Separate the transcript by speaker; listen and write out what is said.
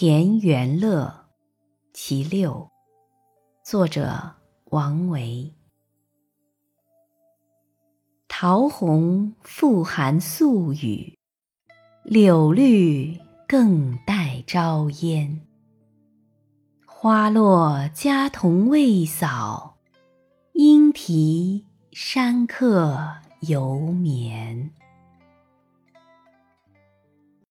Speaker 1: 田园乐其六。作者王维。桃红复含宿雨柳绿更带朝烟。花落家童未扫莺啼山客犹眠。